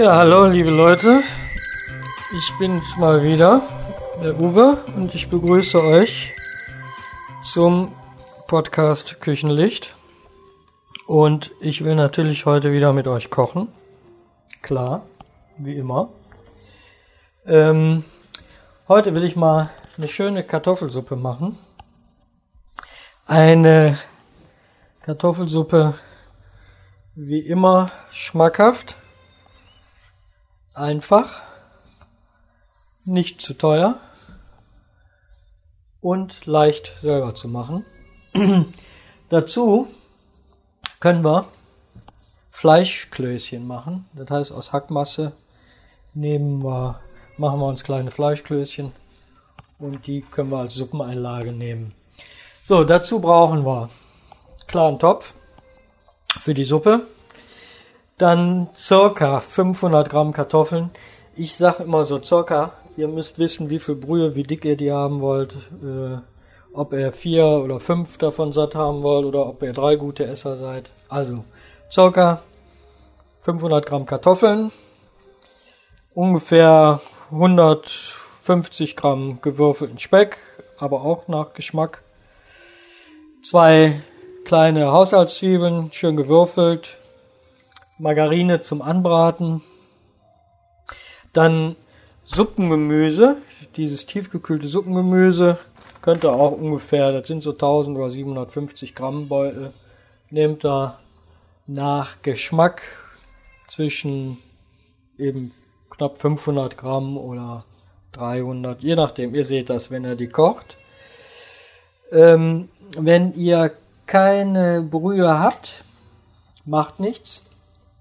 Ja, hallo liebe Leute. Ich bin's mal wieder, der Uwe, und ich begrüße euch zum Podcast Küchenlicht. Und ich will natürlich heute wieder mit euch kochen. Klar, wie immer. Ähm, heute will ich mal eine schöne Kartoffelsuppe machen. Eine Kartoffelsuppe wie immer schmackhaft, einfach, nicht zu teuer und leicht selber zu machen. Dazu können wir Fleischklößchen machen. Das heißt, aus Hackmasse nehmen wir, machen wir uns kleine Fleischklößchen und die können wir als Suppeneinlage nehmen. So, dazu brauchen wir klaren Topf für die Suppe, dann circa 500 Gramm Kartoffeln. Ich sage immer so circa, ihr müsst wissen, wie viel Brühe, wie dick ihr die haben wollt, äh, ob ihr vier oder fünf davon satt haben wollt oder ob ihr drei gute Esser seid. Also circa 500 Gramm Kartoffeln, ungefähr 150 Gramm gewürfelten Speck, aber auch nach Geschmack. Zwei kleine Haushaltszwiebeln, schön gewürfelt, Margarine zum Anbraten, dann Suppengemüse, dieses tiefgekühlte Suppengemüse, könnte auch ungefähr, das sind so 1000 oder 750 Gramm Beutel, nehmt da nach Geschmack zwischen eben knapp 500 Gramm oder 300, je nachdem, ihr seht das, wenn er die kocht. Ähm, wenn ihr keine Brühe habt, macht nichts.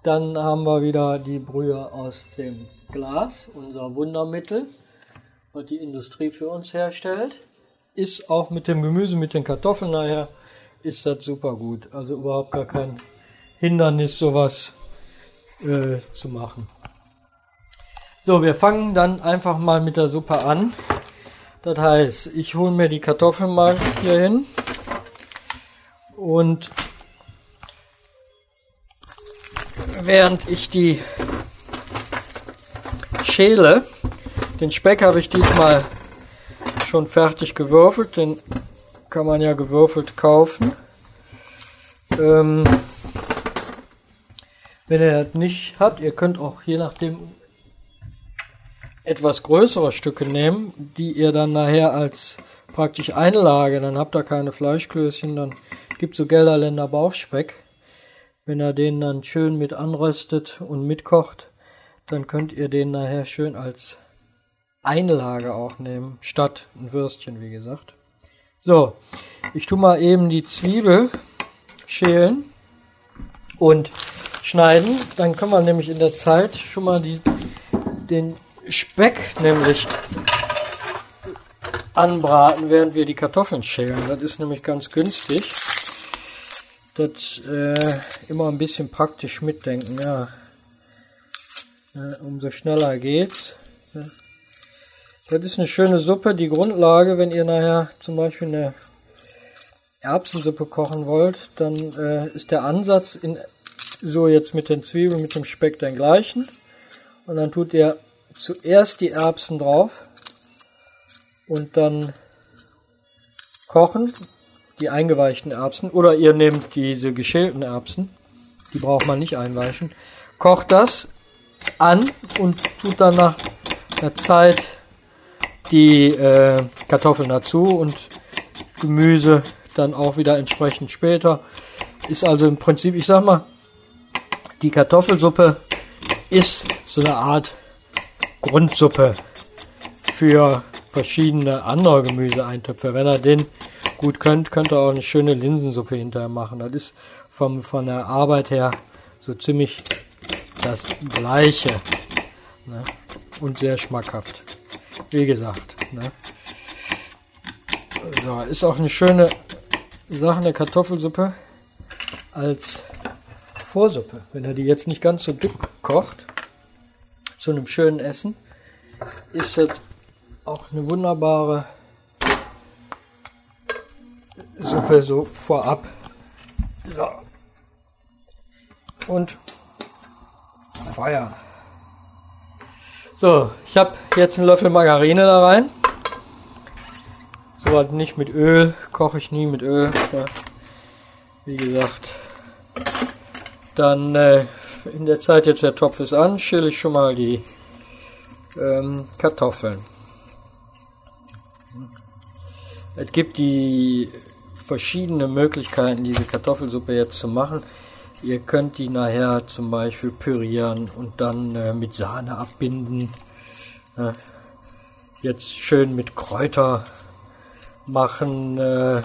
Dann haben wir wieder die Brühe aus dem Glas, unser Wundermittel, was die Industrie für uns herstellt. Ist auch mit dem Gemüse, mit den Kartoffeln nachher, ist das super gut. Also überhaupt gar kein Hindernis, sowas äh, zu machen. So, wir fangen dann einfach mal mit der Suppe an. Das heißt, ich hole mir die Kartoffeln mal hier hin und während ich die schäle, den Speck habe ich diesmal schon fertig gewürfelt, den kann man ja gewürfelt kaufen. Ähm, wenn ihr das nicht habt, ihr könnt auch je nachdem etwas größere Stücke nehmen, die ihr dann nachher als praktisch Einlage, dann habt ihr keine Fleischklößchen, dann gibt so Gelderländer Bauchspeck. Wenn ihr den dann schön mit anröstet und mitkocht, dann könnt ihr den nachher schön als Einlage auch nehmen, statt ein Würstchen, wie gesagt. So, ich tu mal eben die Zwiebel schälen und schneiden. Dann können wir nämlich in der Zeit schon mal die, den Speck nämlich anbraten, während wir die Kartoffeln schälen. Das ist nämlich ganz günstig. Das äh, immer ein bisschen praktisch mitdenken, ja. ja umso schneller geht's. Ja. Das ist eine schöne Suppe. Die Grundlage, wenn ihr nachher zum Beispiel eine Erbsensuppe kochen wollt, dann äh, ist der Ansatz in so jetzt mit den Zwiebeln, mit dem Speck den gleichen. Und dann tut ihr zuerst die Erbsen drauf und dann kochen die eingeweichten Erbsen oder ihr nehmt diese geschälten Erbsen, die braucht man nicht einweichen, kocht das an und tut dann nach einer Zeit die äh, Kartoffeln dazu und Gemüse dann auch wieder entsprechend später. Ist also im Prinzip, ich sag mal, die Kartoffelsuppe ist so eine Art Grundsuppe für verschiedene andere Gemüseeintöpfe. Wenn ihr den gut könnt, könnt ihr auch eine schöne Linsensuppe hinterher machen. Das ist vom, von der Arbeit her so ziemlich das gleiche. Ne? Und sehr schmackhaft. Wie gesagt. Ne? So, ist auch eine schöne Sache, eine Kartoffelsuppe als Vorsuppe. Wenn ihr die jetzt nicht ganz so dick kocht, zu einem schönen Essen, ist das auch eine wunderbare Suppe so vorab. So. Und Feuer. So, ich habe jetzt einen Löffel Margarine da rein. So halt nicht mit Öl, koche ich nie mit Öl. Ja. Wie gesagt. Dann äh, in der Zeit jetzt der Topf ist an, schäle ich schon mal die ähm, Kartoffeln. Es gibt die verschiedene Möglichkeiten, diese Kartoffelsuppe jetzt zu machen. Ihr könnt die nachher zum Beispiel pürieren und dann äh, mit Sahne abbinden. Äh, jetzt schön mit Kräuter machen. Äh,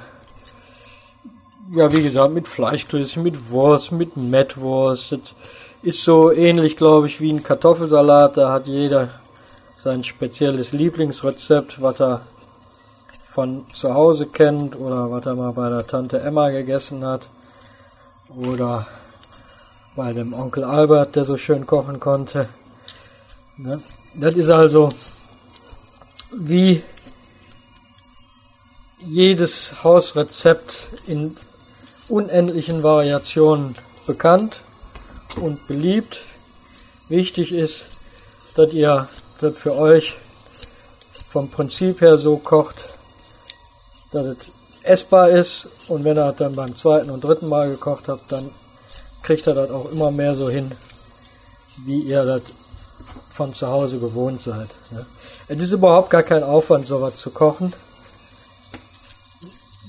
ja, wie gesagt, mit Fleischklößchen, mit Wurst, mit Mettwurst. Das ist so ähnlich, glaube ich, wie ein Kartoffelsalat. Da hat jeder sein spezielles Lieblingsrezept, was er von zu Hause kennt oder was er mal bei der Tante Emma gegessen hat. Oder bei dem Onkel Albert, der so schön kochen konnte. Ne? Das ist also wie jedes Hausrezept in unendlichen Variationen bekannt und beliebt. Wichtig ist, dass ihr das für euch vom Prinzip her so kocht, dass es essbar ist und wenn ihr dann beim zweiten und dritten Mal gekocht habt, dann kriegt er das auch immer mehr so hin, wie ihr das von zu Hause gewohnt seid. Ne? Es ist überhaupt gar kein Aufwand, sowas zu kochen.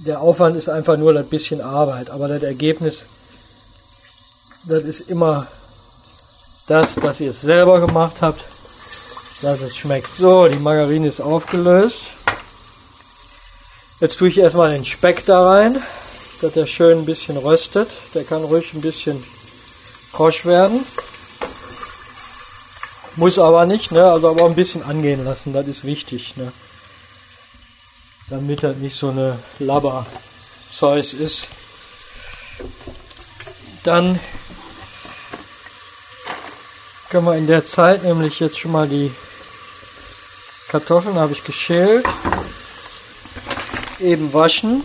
Der Aufwand ist einfach nur ein bisschen Arbeit, aber das Ergebnis, das ist immer das, dass ihr es selber gemacht habt, dass es schmeckt. So, die Margarine ist aufgelöst. Jetzt tue ich erstmal den Speck da rein dass der schön ein bisschen röstet. Der kann ruhig ein bisschen krosch werden. Muss aber nicht, ne? also aber ein bisschen angehen lassen, das ist wichtig. Ne? Damit er nicht so eine Labber-Zeus ist. Dann können wir in der Zeit nämlich jetzt schon mal die Kartoffeln habe ich geschält, eben waschen.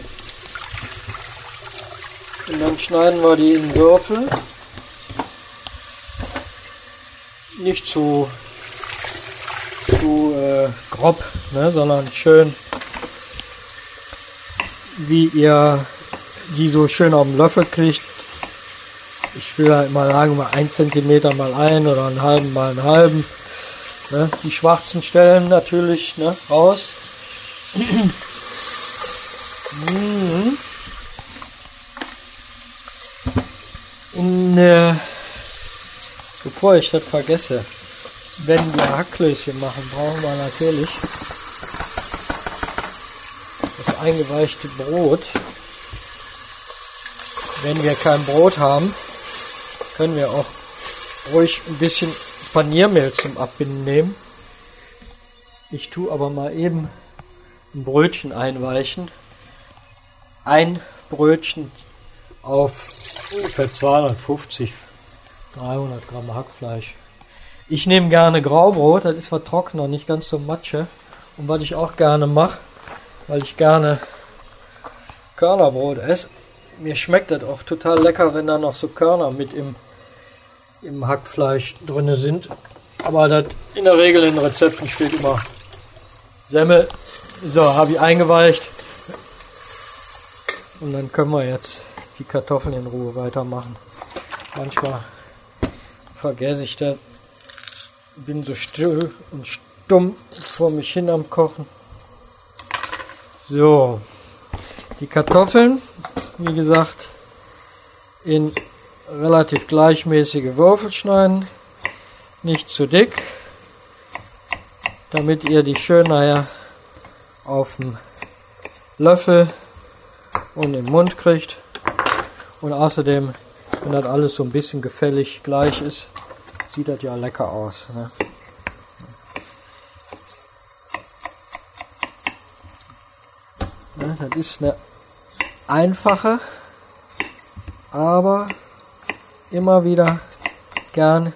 Und dann schneiden wir die in Würfel. Nicht zu, zu äh, grob, ne, sondern schön, wie ihr die so schön auf dem Löffel kriegt. Ich will halt mal sagen, mal ein Zentimeter mal ein oder einen halben mal einen halben. Ne, die schwarzen Stellen natürlich ne, raus. Mhm. In, äh, bevor ich das vergesse, wenn wir Hackklößchen machen, brauchen wir natürlich das eingeweichte Brot. Wenn wir kein Brot haben, können wir auch ruhig ein bisschen Paniermehl zum Abbinden nehmen. Ich tue aber mal eben ein Brötchen einweichen. Ein Brötchen auf ungefähr 250, 300 Gramm Hackfleisch. Ich nehme gerne Graubrot, das ist zwar trockener, nicht ganz so matsche. Und was ich auch gerne mache, weil ich gerne Körnerbrot esse, mir schmeckt das auch total lecker, wenn da noch so Körner mit im, im Hackfleisch drin sind. Aber das in der Regel in Rezepten steht immer Semmel. So, habe ich eingeweicht. Und dann können wir jetzt die Kartoffeln in Ruhe weitermachen. Manchmal vergesse ich das. Bin so still und stumm vor mich hin am Kochen. So, die Kartoffeln, wie gesagt, in relativ gleichmäßige Würfel schneiden, nicht zu dick, damit ihr die schön nachher auf dem Löffel und im Mund kriegt. Und außerdem, wenn das alles so ein bisschen gefällig gleich ist, sieht das ja lecker aus. Ne? Das ist eine einfache, aber immer wieder gern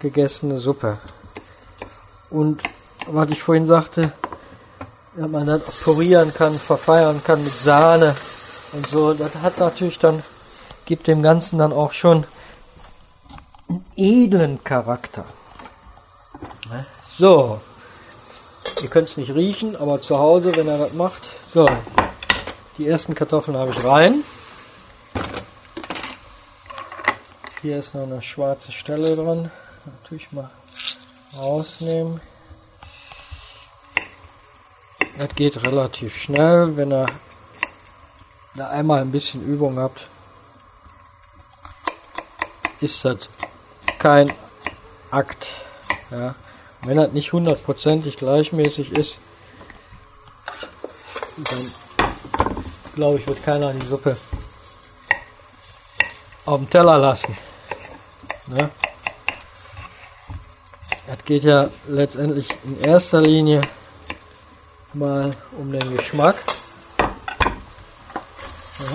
gegessene Suppe. Und was ich vorhin sagte, dass man das purieren kann, verfeiern kann mit Sahne und so, das hat natürlich dann gibt dem Ganzen dann auch schon einen edlen Charakter. Ne? So, ihr könnt es nicht riechen, aber zu Hause, wenn er das macht. So, die ersten Kartoffeln habe ich rein. Hier ist noch eine schwarze Stelle dran. Natürlich mal rausnehmen. Das geht relativ schnell, wenn ihr da einmal ein bisschen Übung habt. Ist das kein Akt. Ja. Wenn das nicht hundertprozentig gleichmäßig ist, dann glaube ich, wird keiner die Suppe auf dem Teller lassen. Ne? Das geht ja letztendlich in erster Linie mal um den Geschmack. Ja.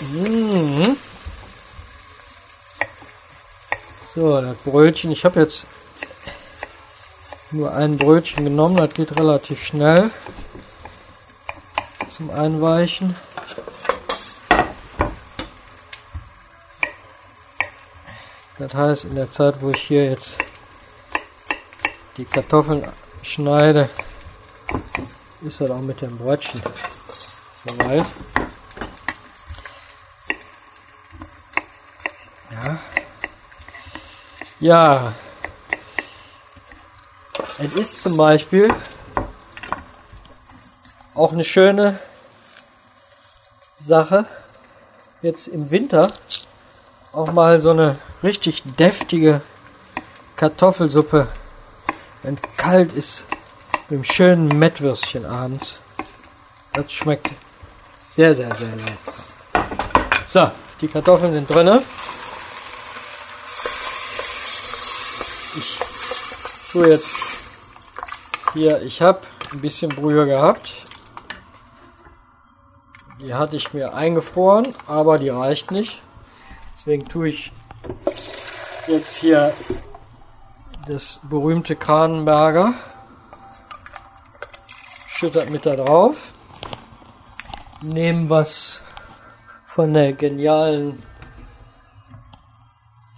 Mmh. So, das Brötchen. Ich habe jetzt nur ein Brötchen genommen. Das geht relativ schnell zum Einweichen. Das heißt, in der Zeit, wo ich hier jetzt die Kartoffeln schneide, ist das auch mit dem Brötchen soweit. Ja. Ja. Es ist zum Beispiel auch eine schöne Sache, jetzt im Winter auch mal so eine richtig deftige Kartoffelsuppe, wenn kalt ist, mit einem schönen Mettwürstchen abends. Das schmeckt sehr, sehr, sehr lecker. So, die Kartoffeln sind drinne. Ich tue jetzt hier, ich habe ein bisschen Brühe gehabt. Die hatte ich mir eingefroren, aber die reicht nicht. Deswegen tue ich jetzt hier das berühmte Kranenberger. Schüttert mit da drauf. Nehmen was von der genialen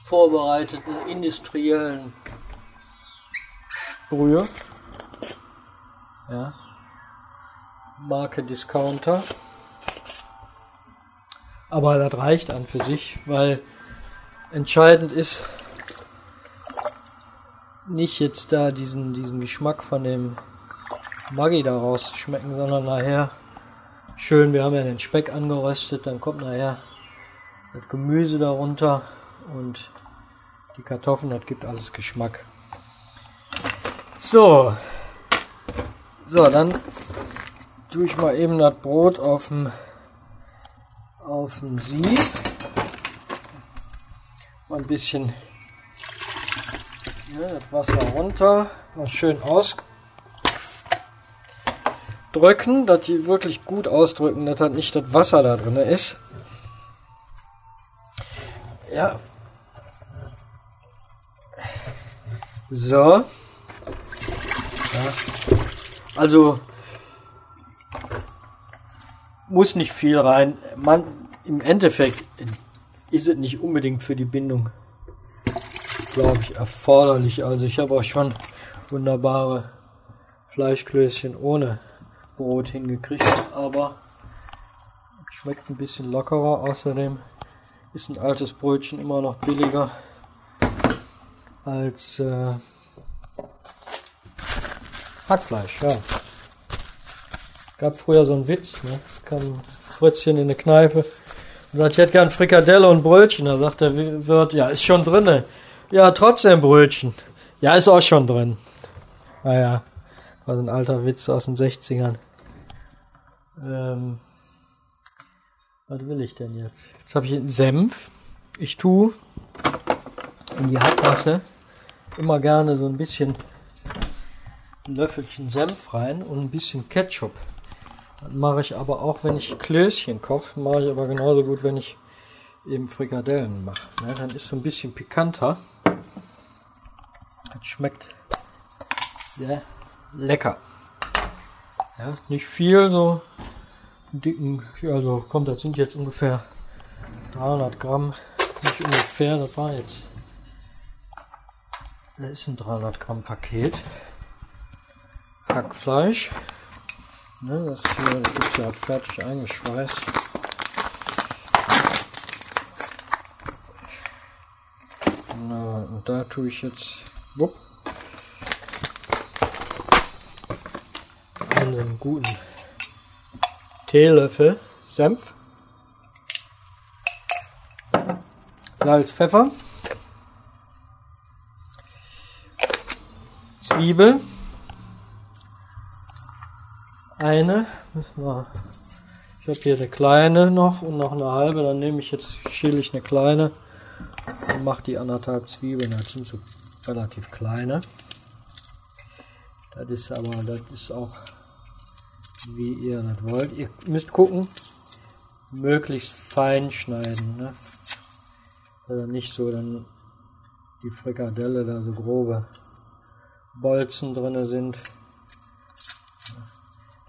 vorbereiteten industriellen Brühe. Ja. Marke Discounter. Aber das reicht an für sich, weil entscheidend ist nicht jetzt da diesen, diesen Geschmack von dem Maggi daraus schmecken, sondern nachher schön, wir haben ja den Speck angeröstet, dann kommt nachher das Gemüse darunter und die Kartoffeln, das gibt alles Geschmack. So, so, dann tue ich mal eben das Brot auf dem auf dem Sieb. Mal ein bisschen das Wasser runter, mal schön ausdrücken, dass die wirklich gut ausdrücken, dass halt nicht das Wasser da drin ist. Ja. So. Ja. Also muss nicht viel rein. Man, Im Endeffekt ist es nicht unbedingt für die Bindung, glaube ich, erforderlich. Also ich habe auch schon wunderbare Fleischklößchen ohne Brot hingekriegt, aber schmeckt ein bisschen lockerer. Außerdem ist ein altes Brötchen immer noch billiger als äh, Hackfleisch, ja. Gab früher so einen Witz, ne? Kam Fritzchen in eine Kneipe und sagt, ich hätte gern Frikadelle und Brötchen. Da sagt der Wirt, ja, ist schon drinne. Ja, trotzdem Brötchen. Ja, ist auch schon drin. Naja, war so ein alter Witz aus den 60ern. Ähm, was will ich denn jetzt? Jetzt habe ich einen Senf. Ich tue in die Hackmasse immer gerne so ein bisschen ein Löffelchen Senf rein und ein bisschen Ketchup. Das mache ich aber auch, wenn ich Klößchen koche. Mache ich aber genauso gut, wenn ich eben Frikadellen mache. Ne? Dann ist so ein bisschen pikanter. Das schmeckt sehr lecker. Ja, nicht viel, so dicken, also kommt, das sind jetzt ungefähr 300 Gramm nicht ungefähr, das war jetzt. Das ist ein 300 Gramm Paket. Hackfleisch. Ne, das hier ist ja fertig eingeschweißt. Na, und da tue ich jetzt wupp, einen guten Teelöffel Senf, Salz, Pfeffer, Zwiebel, eine, ich habe hier eine kleine noch und noch eine halbe, dann nehme ich jetzt, schäle ich eine kleine und mache die anderthalb Zwiebeln, so relativ kleine. Das ist aber, das ist auch wie ihr das wollt. Ihr müsst gucken, möglichst fein schneiden. Ne? Also nicht so dann die Frikadelle da so grobe Bolzen drin sind.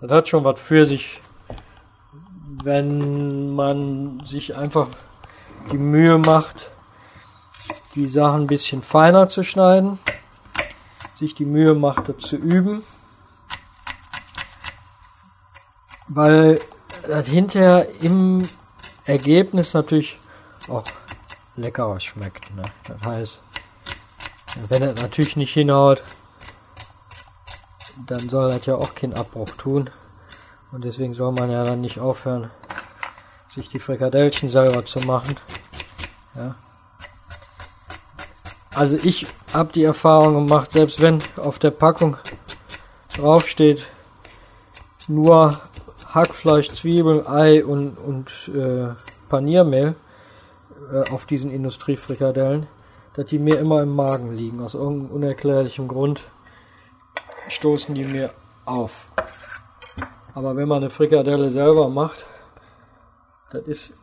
Das hat schon was für sich, wenn man sich einfach die Mühe macht, die Sachen ein bisschen feiner zu schneiden, sich die Mühe macht, das zu üben weil das hinterher im Ergebnis natürlich auch leckerer schmeckt. Ne? Das heißt, wenn es natürlich nicht hinhaut, dann soll das ja auch keinen Abbruch tun. Und deswegen soll man ja dann nicht aufhören, sich die Frikadellchen selber zu machen. Ja. Also ich habe die Erfahrung gemacht, selbst wenn auf der Packung draufsteht, nur Hackfleisch, Zwiebeln, Ei und, und äh, Paniermehl äh, auf diesen Industriefrikadellen, dass die mir immer im Magen liegen. Aus irgendeinem unerklärlichen Grund stoßen die mir auf. Aber wenn man eine Frikadelle selber macht, das ist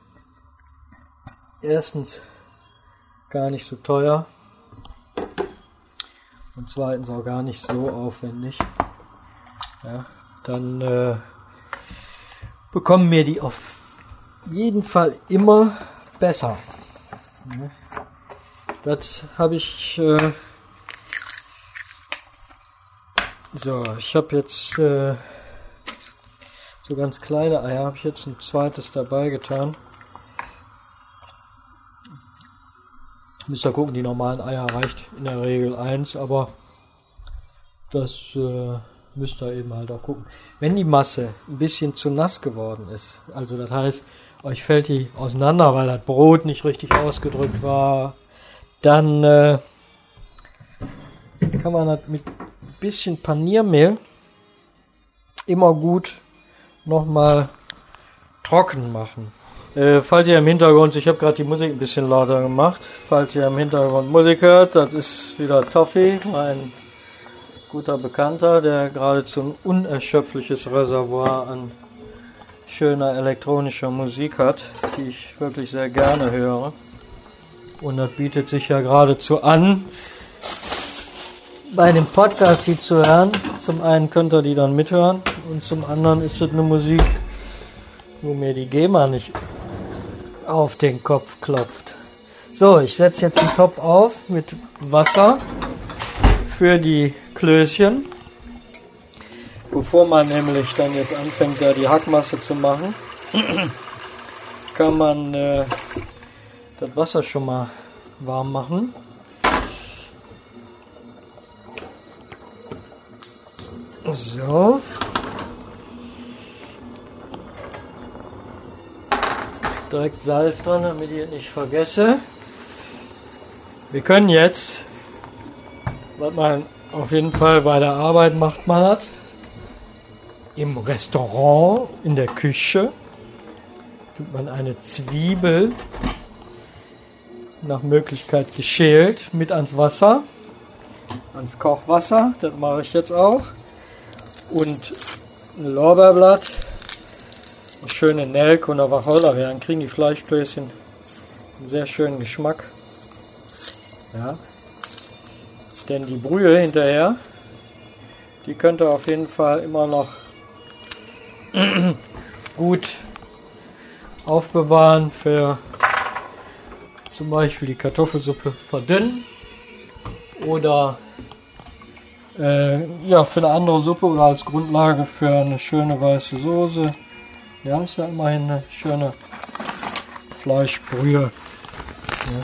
erstens gar nicht so teuer und zweitens auch gar nicht so aufwendig. Ja, dann äh, bekommen mir die auf jeden Fall immer besser. Das habe ich. Äh so, ich habe jetzt äh, so ganz kleine Eier, habe ich jetzt ein zweites dabei getan. Müsst ihr gucken, die normalen Eier reicht in der Regel eins, aber das äh, müsst ihr eben halt auch gucken. Wenn die Masse ein bisschen zu nass geworden ist, also das heißt, euch fällt die auseinander, weil das Brot nicht richtig ausgedrückt war, dann äh, kann man das mit ein bisschen Paniermehl immer gut nochmal trocken machen. Äh, falls ihr im Hintergrund, ich habe gerade die Musik ein bisschen lauter gemacht, falls ihr im Hintergrund Musik hört, das ist wieder Toffee, mein guter Bekannter, der geradezu ein unerschöpfliches Reservoir an schöner elektronischer Musik hat, die ich wirklich sehr gerne höre. Und das bietet sich ja geradezu an, bei dem Podcast die zu hören. Zum einen könnt ihr die dann mithören und zum anderen ist es eine Musik, wo mir die GEMA nicht auf den Kopf klopft. So, ich setze jetzt den Topf auf mit Wasser für die Klößchen. Bevor man nämlich dann jetzt anfängt, da die Hackmasse zu machen, kann man äh, das Wasser schon mal warm machen. So. Direkt Salz dran, damit ich nicht vergesse. Wir können jetzt, was man auf jeden Fall bei der Arbeit macht man das. Im Restaurant, in der Küche, tut man eine Zwiebel nach Möglichkeit geschält mit ans Wasser, ans Kochwasser. Das mache ich jetzt auch. Und ein Lorbeerblatt, schöne Nelke und Wacholderbeeren kriegen die Fleischklößchen einen sehr schönen Geschmack. Ja, denn die Brühe hinterher, die könnt ihr auf jeden Fall immer noch gut aufbewahren für zum Beispiel die Kartoffelsuppe verdünnen oder äh, ja, für eine andere Suppe oder als Grundlage für eine schöne weiße Soße. Ja, ist ja immerhin eine schöne Fleischbrühe. Ja.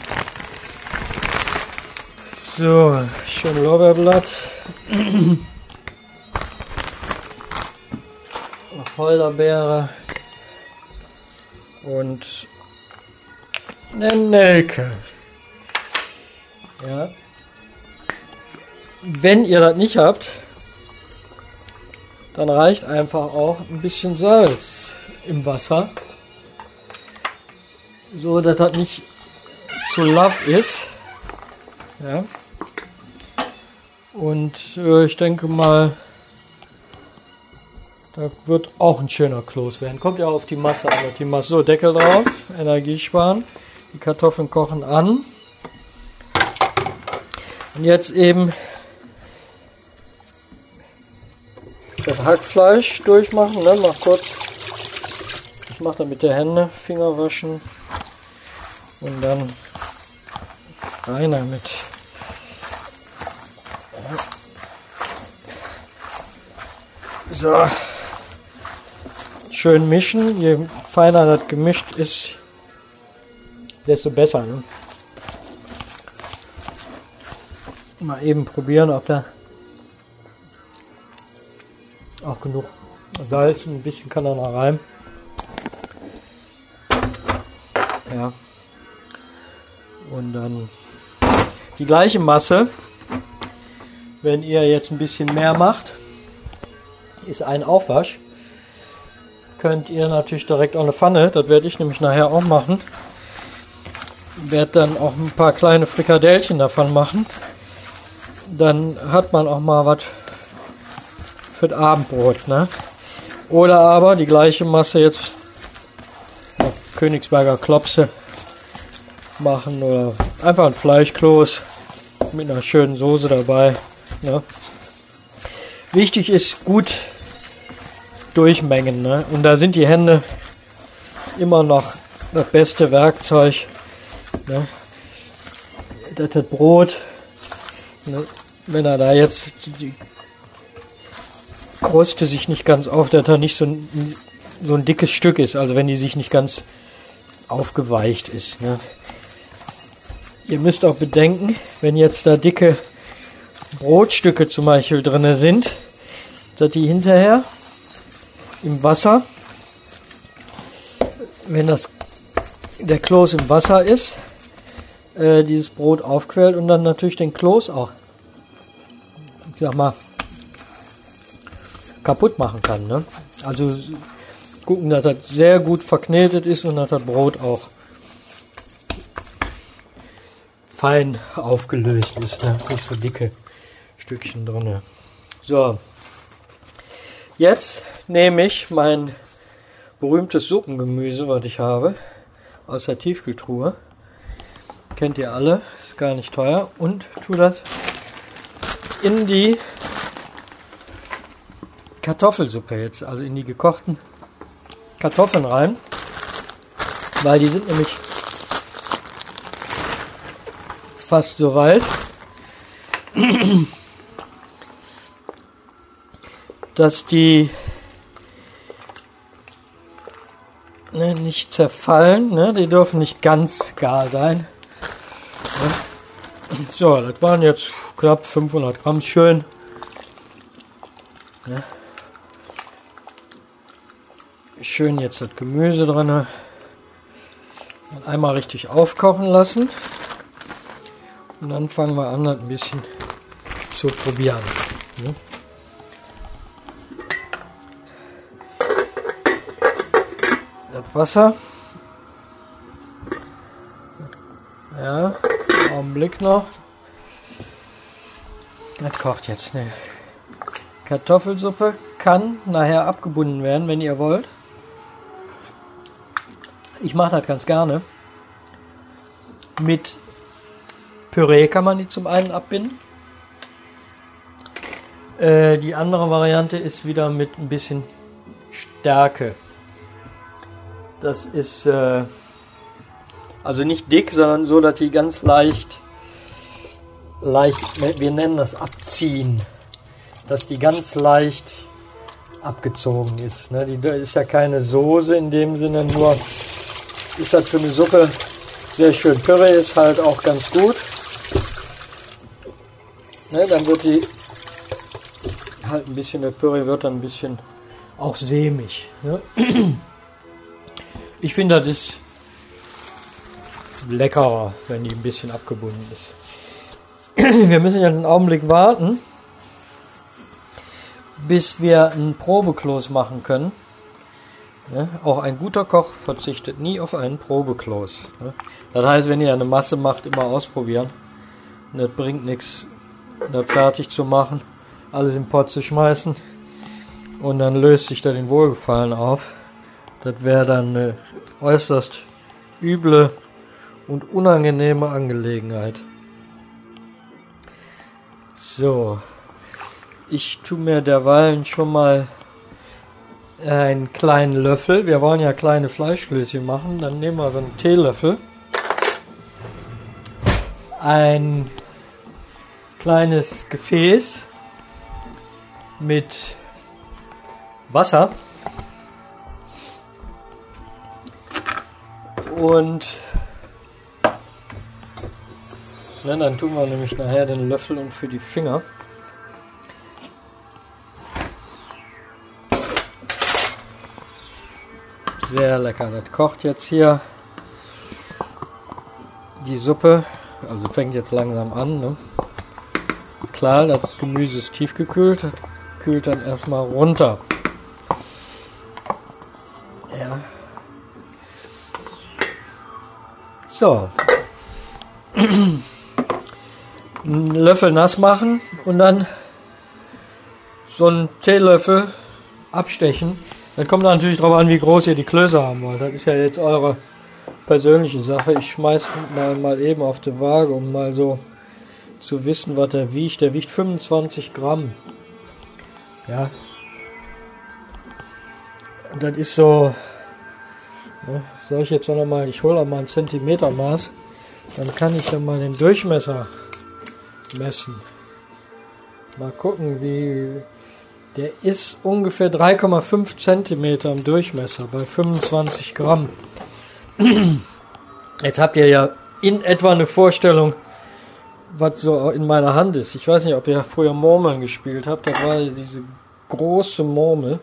So, schön Lorbeerblatt. Holderbeere und eine Nelke. Ja. Wenn ihr das nicht habt, dann reicht einfach auch ein bisschen Salz im Wasser, so dass das nicht zu laff ist. Ja. Und äh, ich denke mal, da wird auch ein schöner Kloß werden. Kommt ja auf die Masse an. Die Masse, so, Deckel drauf, Energie sparen. Die Kartoffeln kochen an. Und jetzt eben das Hackfleisch durchmachen. Ne? Mach kurz. Mache da mit der Hände Finger waschen. Und dann rein damit. So. Schön mischen. Je feiner das gemischt ist, desto besser. Ne? Mal eben probieren, ob da auch genug Salz, ein bisschen kann da noch rein. Und dann die gleiche Masse, wenn ihr jetzt ein bisschen mehr macht, ist ein Aufwasch. Könnt ihr natürlich direkt auch eine Pfanne, das werde ich nämlich nachher auch machen. Werde dann auch ein paar kleine Frikadellchen davon machen. Dann hat man auch mal was für das Abendbrot. Ne? Oder aber die gleiche Masse jetzt auf Königsberger Klopse machen oder einfach ein Fleischkloß mit einer schönen Soße dabei. Ne? Wichtig ist gut durchmengen. Ne? Und da sind die Hände immer noch das beste Werkzeug. Ne? Das, das Brot, ne? wenn er da jetzt die Kruste sich nicht ganz auf, dass er nicht so ein, so ein dickes Stück ist, also wenn die sich nicht ganz aufgeweicht ist. Ne? Ihr müsst auch bedenken, wenn jetzt da dicke Brotstücke zum Beispiel drin sind, dass die hinterher im Wasser, wenn das der Kloß im Wasser ist, äh, dieses Brot aufquält und dann natürlich den Kloß auch, ich sag mal, kaputt machen kann. Ne? Also gucken, dass das sehr gut verknetet ist und dass das Brot auch fein aufgelöst ist, ne? nicht so dicke Stückchen drin. So, jetzt nehme ich mein berühmtes Suppengemüse, was ich habe, aus der Tiefkühltruhe. Kennt ihr alle, ist gar nicht teuer. Und tue das in die Kartoffelsuppe jetzt, also in die gekochten Kartoffeln rein, weil die sind nämlich fast so weit, dass die ne, nicht zerfallen, ne, die dürfen nicht ganz gar sein. So, das waren jetzt knapp 500 Gramm, schön. Ne schön jetzt das Gemüse drin. Einmal richtig aufkochen lassen. Und dann fangen wir an, das ein bisschen zu probieren. Ne? Das Wasser. Ja, Augenblick noch. Das kocht jetzt. Ne. Kartoffelsuppe kann nachher abgebunden werden, wenn ihr wollt. Ich mache das ganz gerne. Mit Püree kann man die zum einen abbinden. Äh, die andere Variante ist wieder mit ein bisschen Stärke. Das ist äh, Also nicht dick, sondern so, dass die ganz leicht, leicht, wir nennen das abziehen, dass die ganz leicht abgezogen ist. Ne? Die ist ja keine Soße in dem Sinne, nur ist halt für eine Suppe sehr schön. Püree ist halt auch ganz gut. Ne? Dann wird die halt ein bisschen, der Püree wird dann ein bisschen auch sämig. Ne? Ich finde, das ist leckerer, wenn die ein bisschen abgebunden ist. Wir müssen ja einen Augenblick warten, bis wir einen Probeklos machen können. Ja, auch ein guter Koch verzichtet nie auf einen Probeklos. Ja. Das heißt, wenn ihr eine Masse macht, immer ausprobieren. Das bringt nichts, das fertig zu machen, alles im Pott zu schmeißen und dann löst sich da den Wohlgefallen auf. Das wäre dann eine äußerst üble und unangenehme Angelegenheit. So, ich tue mir derweilen schon mal einen kleinen Löffel. Wir wollen ja kleine Fleischklößchen machen. Dann nehmen wir so einen Teelöffel. Ein kleines Gefäß mit Wasser. Und ne, dann tun wir nämlich nachher den Löffel und für die Finger. Sehr lecker. Das kocht jetzt hier die Suppe. Also fängt jetzt langsam an. Ne? Klar, das Gemüse ist tiefgekühlt. Das kühlt dann erstmal runter. Ja. So. Einen Löffel nass machen und dann so einen Teelöffel abstechen. Dann kommt natürlich darauf an, wie groß ihr die Klöße haben wollt. Das ist ja jetzt eure persönliche Sache. Ich schmeiß mal, mal eben auf die Waage, um mal so zu wissen, was der wiegt. Der wiegt 25 Gramm. Ja. Das ist so Ne? Soll ich jetzt noch mal, ich hole mal ein Zentimeter Maß, dann kann ich dann mal den Durchmesser messen. Mal gucken, wie der ist ungefähr 3,5 Zentimeter im Durchmesser bei 25 Gramm. Jetzt habt ihr ja in etwa eine Vorstellung, was so in meiner Hand ist. Ich weiß nicht, ob ihr früher Murmeln gespielt habt. Das war diese große Murmel.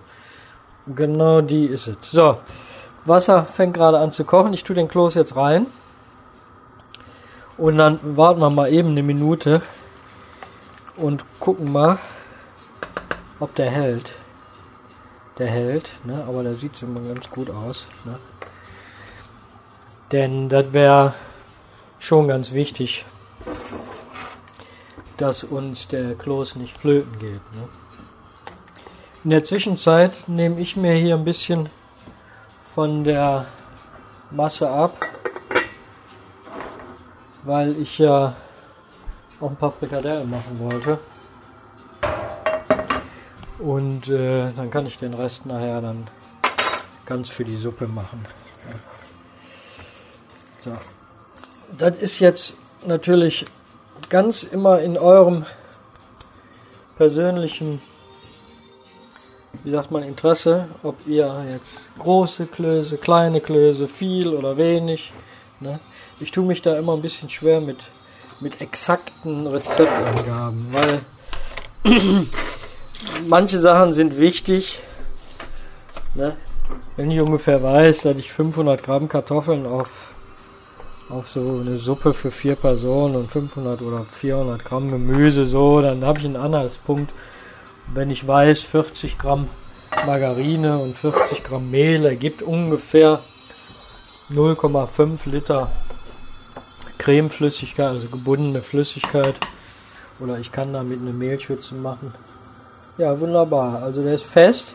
Genau die ist es. So, Wasser fängt gerade an zu kochen. Ich tue den Kloß jetzt rein. Und dann warten wir mal eben eine Minute und gucken mal, ob der hält. Der hält, ne? aber der sieht immer ganz gut aus. Ne? Denn das wäre schon ganz wichtig, dass uns der Kloß nicht flöten geht. Ne? In der Zwischenzeit nehme ich mir hier ein bisschen von der Masse ab, weil ich ja auch ein paar Frikadellen machen wollte. Und äh, dann kann ich den Rest nachher dann ganz für die Suppe machen. So. Das ist jetzt natürlich ganz immer in eurem persönlichen wie sagt man, Interesse, ob ihr jetzt große Klöße, kleine Klöße, viel oder wenig. Ne? Ich tue mich da immer ein bisschen schwer mit, mit exakten Rezeptangaben, weil manche Sachen sind wichtig. Ne? Wenn ich ungefähr weiß, dass ich 500 Gramm Kartoffeln auf, auf so eine Suppe für vier Personen und 500 oder 400 Gramm Gemüse so, dann habe ich einen Anhaltspunkt wenn ich weiß, 40 Gramm Margarine und 40 Gramm Mehl ergibt ungefähr 0,5 Liter Cremeflüssigkeit, also gebundene Flüssigkeit. Oder ich kann damit eine Mehlschütze machen. Ja, wunderbar. Also der ist fest.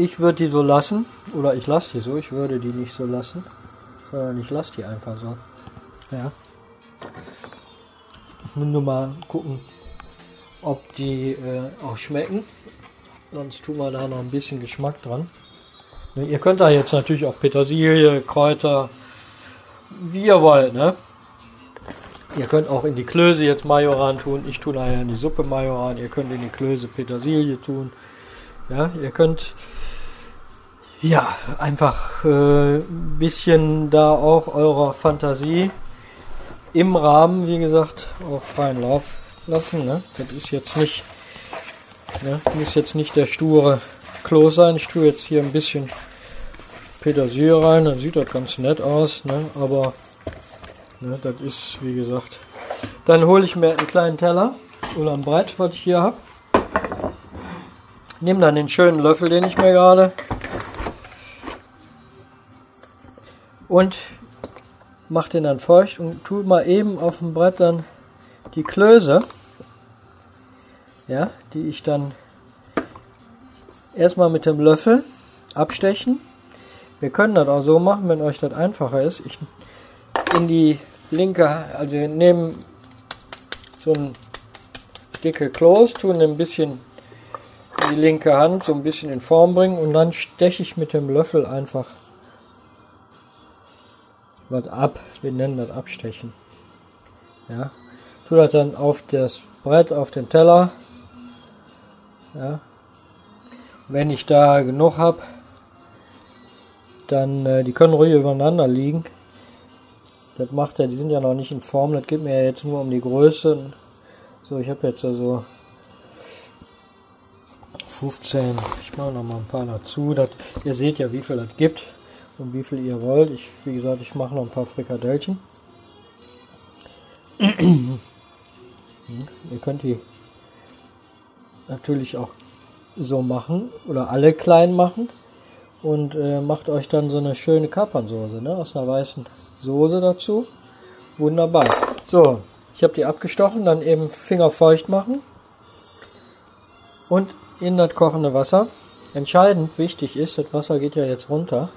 Ich würde die so lassen. Oder ich lasse die so. Ich würde die nicht so lassen. Sondern ich lasse die einfach so. Ja. Ich muss nur mal gucken, ob die äh, auch schmecken. Sonst tun wir da noch ein bisschen Geschmack dran. Ne, ihr könnt da jetzt natürlich auch Petersilie, Kräuter, wie ihr wollt, ne? Ihr könnt auch in die Klöße jetzt Majoran tun. Ich tue nachher in die Suppe Majoran. Ihr könnt in die Klöße Petersilie tun. Ja, ihr könnt ja einfach äh, ein bisschen da auch eurer Fantasie im Rahmen, wie gesagt, auch freien Lauf lassen. Ne? Das ist jetzt nicht, ne? muss jetzt nicht der sture Klo sein. Ich tue jetzt hier ein bisschen Petersilie rein, dann sieht das ganz nett aus, ne? aber ne, das ist, wie gesagt. Dann hole ich mir einen kleinen Teller oder ein Brett, was ich hier habe. Nehme dann den schönen Löffel, den ich mir gerade und mache den dann feucht und tue mal eben auf dem Brett dann die Klöße, ja, die ich dann erstmal mit dem Löffel abstechen. Wir können das auch so machen, wenn euch das einfacher ist. Ich in die linke, also wir nehmen so ein dicke Kloß, tun ein bisschen die linke Hand so ein bisschen in Form bringen und dann steche ich mit dem Löffel einfach was ab. Wir nennen das Abstechen. Ja, tu das dann auf das Brett, auf den Teller. Ja, wenn ich da genug habe, dann äh, die können ruhig übereinander liegen. Das macht ja, die sind ja noch nicht in Form, das geht mir ja jetzt nur um die Größe. So, ich habe jetzt also 15, ich mache noch mal ein paar dazu. Das, ihr seht ja, wie viel das gibt und wie viel ihr wollt. Ich, wie gesagt, ich mache noch ein paar Frikadellchen. ihr könnt die natürlich auch so machen oder alle klein machen und äh, macht euch dann so eine schöne Kapernsoße ne, aus einer weißen Soße dazu. Wunderbar. So, ich habe die abgestochen, dann eben Finger feucht machen und in das kochende Wasser. Entscheidend wichtig ist, das Wasser geht ja jetzt runter.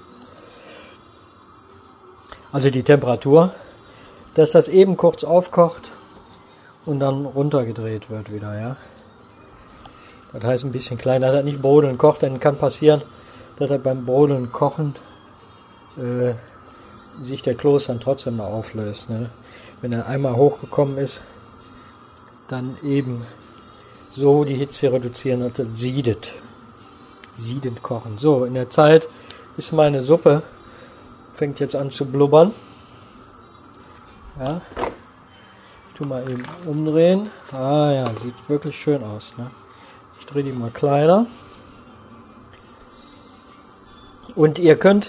Also die Temperatur, dass das eben kurz aufkocht und dann runtergedreht wird wieder, ja. Das heißt ein bisschen kleiner, dass er nicht brodeln kocht, dann kann passieren, dass er beim Brodeln kochen äh, sich der Kloß dann trotzdem noch auflöst. Ne? Wenn er einmal hochgekommen ist, dann eben so die Hitze reduzieren und das siedet. Siedend kochen. So, in der Zeit ist meine Suppe, fängt jetzt an zu blubbern. Ja. Ich tu mal eben umdrehen. Ah ja, sieht wirklich schön aus. Ne? Ich drehe die mal kleiner. Und ihr könnt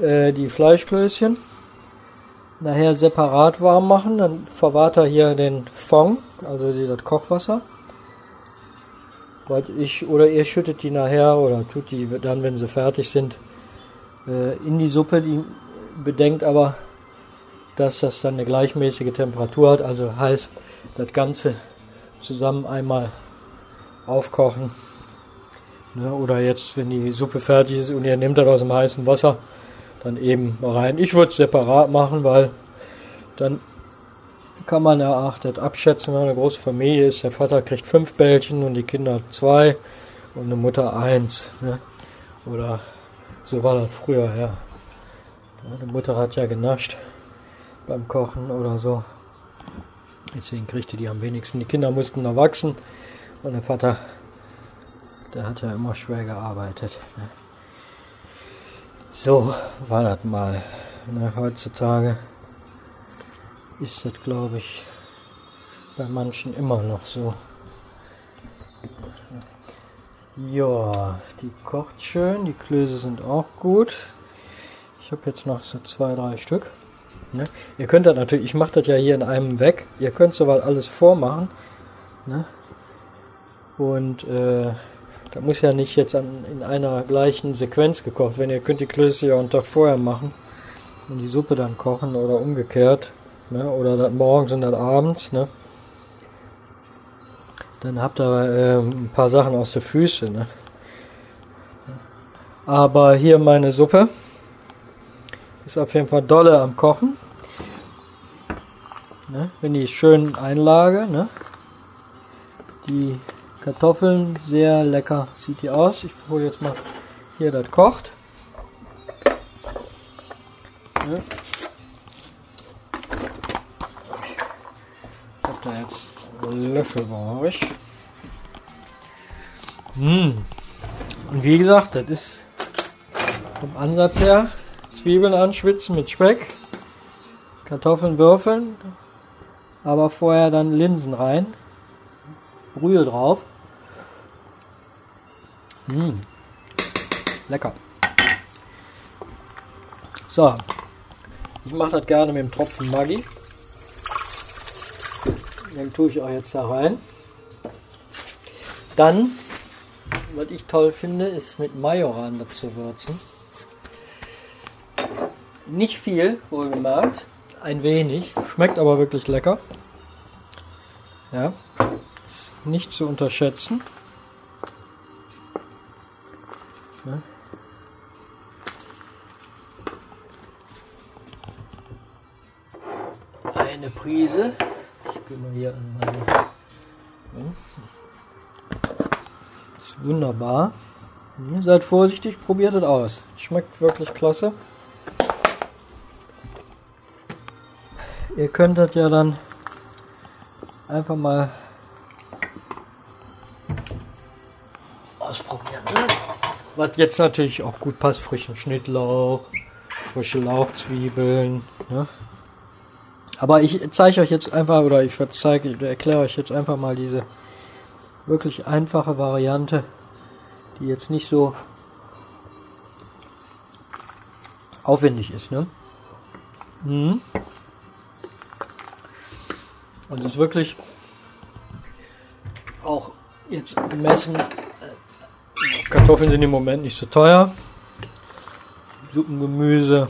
äh, die Fleischklößchen nachher separat warm machen. Dann verwahrt er hier den Fond, also das Kochwasser. Ich, oder ihr schüttet die nachher oder tut die dann, wenn sie fertig sind, äh, in die Suppe. Die bedenkt aber, dass das dann eine gleichmäßige Temperatur hat. Also heißt, das Ganze zusammen einmal aufkochen. Ne, oder jetzt, wenn die Suppe fertig ist und ihr nehmt das aus dem heißen Wasser, dann eben rein. Ich würde es separat machen, weil dann kann man das abschätzen, wenn eine große Familie ist. Der Vater kriegt fünf Bällchen und die Kinder zwei und eine Mutter eins. Ne? Oder so war das früher, ja. Die Mutter hat ja genascht beim Kochen oder so. Deswegen kriegte die am wenigsten. Die Kinder mussten noch wachsen und der Vater, der hat ja immer schwer gearbeitet. Ne? So war das mal. Ne, heutzutage ist das, glaube ich, bei manchen immer noch so. Ja, die kocht schön, die Klöße sind auch gut. Ich habe jetzt noch so zwei, drei Stück. Ne? Ihr könnt das natürlich, ich mache das ja hier in einem weg. Ihr könnt soweit alles vormachen. Ne? Und äh, da muss ja nicht jetzt an, in einer gleichen Sequenz gekocht werden. Ihr könnt die Klöße ja einen Tag vorher machen und die Suppe dann kochen oder umgekehrt. Ne? Oder das morgens und dann abends. Ne? Dann habt ihr äh, ein paar Sachen aus der Füße. Ne? Aber hier meine Suppe ist auf jeden Fall dolle am Kochen. Ne? Wenn die schön einlage, ne? die Kartoffeln, sehr lecker sieht die aus. Ich hole jetzt mal hier, das kocht. Ne? Ich hab da jetzt Löffel brauche ich. Hm. Und wie gesagt, das ist vom Ansatz her Zwiebeln anschwitzen mit Speck, Kartoffeln würfeln, aber vorher dann Linsen rein, Brühe drauf. Mmh. Lecker. So, ich mache das gerne mit dem Tropfen Maggi. Den tue ich auch jetzt da rein. Dann, was ich toll finde, ist mit Majoran dazu würzen. Nicht viel, wohlgemerkt. Ein wenig. Schmeckt aber wirklich lecker. Ja. Nicht zu unterschätzen. Ist wunderbar. Seid vorsichtig, probiert es aus. Schmeckt wirklich klasse. Ihr könntet ja dann einfach mal ausprobieren. Ne? Was jetzt natürlich auch gut passt, frischen Schnittlauch, frische Lauchzwiebeln. Ne? Aber ich zeige euch jetzt einfach, oder ich erkläre euch jetzt einfach mal diese wirklich einfache Variante, die jetzt nicht so aufwendig ist. Ne? Mhm. Und es ist wirklich auch jetzt gemessen, äh, Kartoffeln sind im Moment nicht so teuer. Suppengemüse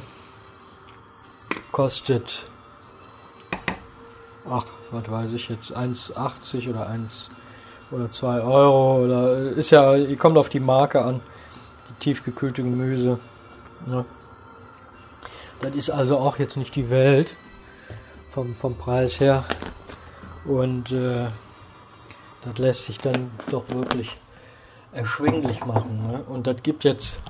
kostet, ach, was weiß ich jetzt, 1,80 oder 1 oder 2 Euro oder ist ja, kommt auf die Marke an, die tiefgekühlte Gemüse. Ne? Das ist also auch jetzt nicht die Welt vom, vom Preis her. Und äh, das lässt sich dann doch wirklich erschwinglich machen. Ne? Und das gibt jetzt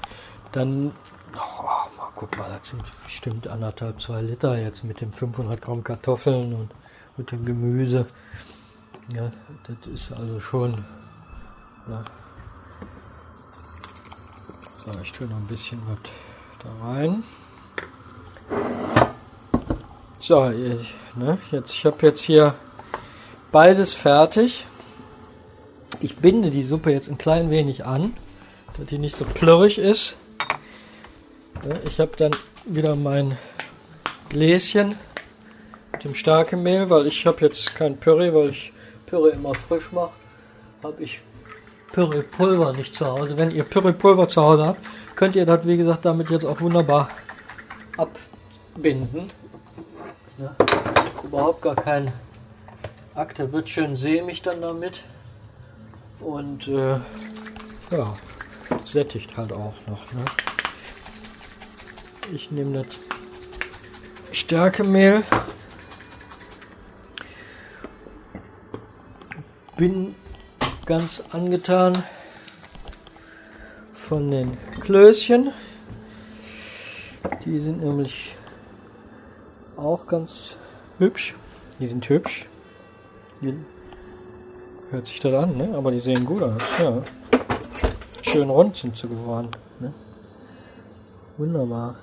dann, oh, mal guck mal, das sind bestimmt anderthalb, zwei Liter jetzt mit den 500 Gramm Kartoffeln und mit dem Gemüse. Ja, das ist also schon. Ja. So, ich tue noch ein bisschen was da rein. So, ich, ne, jetzt, ich habe jetzt hier beides fertig. Ich binde die Suppe jetzt ein klein wenig an, dass die nicht so plörrig ist. Ich habe dann wieder mein Gläschen mit dem starken Mehl, weil ich habe jetzt kein Püree, weil ich Püree immer frisch mache. Habe ich Püree-Pulver nicht zu Hause. Wenn ihr Püree-Pulver zu Hause habt, könnt ihr das, wie gesagt, damit jetzt auch wunderbar abbinden. Ja, ist überhaupt gar kein Akte wird schön sämig dann damit. Und äh, ja, sättigt halt auch noch. Ne? Ich nehme das Stärkemehl. Bin ganz angetan von den Klößchen. Die sind nämlich auch ganz hübsch. Die sind hübsch. Die hört sich das an, ne? Aber die sehen gut aus, ja. Schön rund sind sie geworden. Ne? Wunderbar.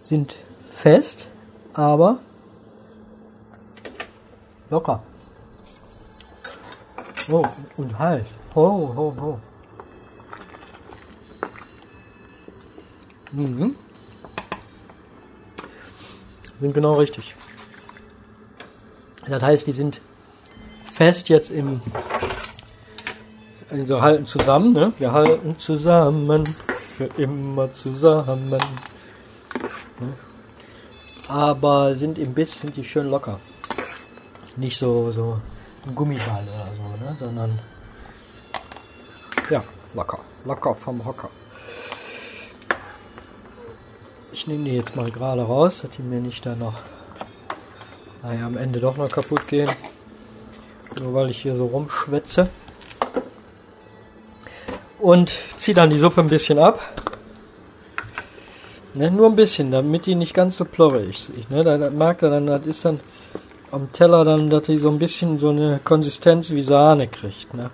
Sind fest, aber locker. Oh, und heiß. Oh, oh, oh. Mhm. Sind genau richtig. Das heißt, die sind fest jetzt im, also halten zusammen, ne? Wir halten zusammen, für immer zusammen. Ne? Aber sind im Biss sind die schön locker. Nicht so, so ein Gummiball oder so, ne? Sondern ja, locker. Locker vom Hocker. Ich nehme die jetzt mal gerade raus, dass die mir nicht da noch naja, am Ende doch noch kaputt gehen. Nur weil ich hier so rumschwätze. Und ziehe dann die Suppe ein bisschen ab. Ne, nur ein bisschen, damit die nicht ganz so plorrig ist. Ne? Das, mag er dann, das ist dann am Teller dann, dass die so ein bisschen so eine Konsistenz wie Sahne kriegt. Ne?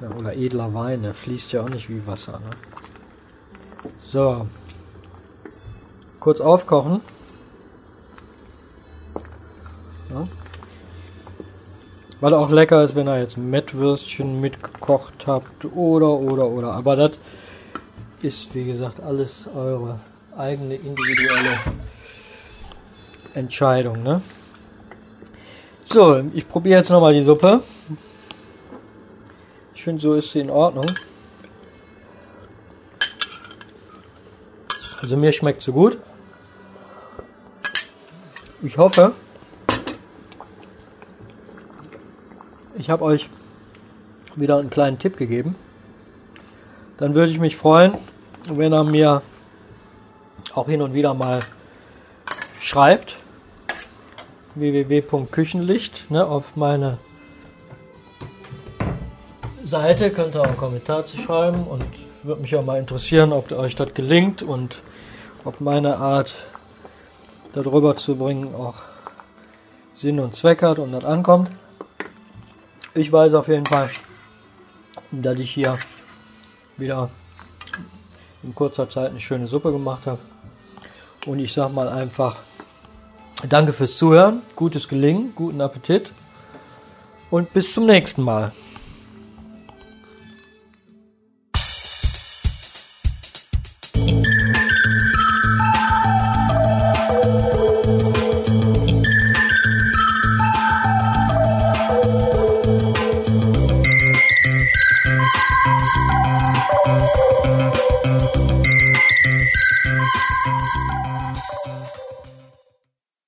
Ja, oder edler Wein, der fließt ja auch nicht wie Wasser. Ne? So. Kurz aufkochen. Ja. Was auch lecker ist, wenn ihr jetzt Mettwürstchen mitgekocht habt oder, oder, oder. Aber das ist, wie gesagt, alles eure eigene individuelle Entscheidung, ne? So, ich probiere jetzt nochmal die Suppe. Ich finde, so ist sie in Ordnung. Also mir schmeckt sie gut. Ich hoffe, ich habe euch wieder einen kleinen Tipp gegeben. Dann würde ich mich freuen, wenn er mir auch hin und wieder mal schreibt. www.küchenlicht ne, auf meine Seite könnt ihr auch einen Kommentar zu schreiben und würde mich auch mal interessieren, ob euch das gelingt und ob meine Art darüber zu bringen auch Sinn und Zweck hat und das ankommt. Ich weiß auf jeden Fall, dass ich hier wieder in kurzer Zeit eine schöne Suppe gemacht habe. Und ich sage mal einfach, danke fürs Zuhören, gutes Gelingen, guten Appetit und bis zum nächsten Mal.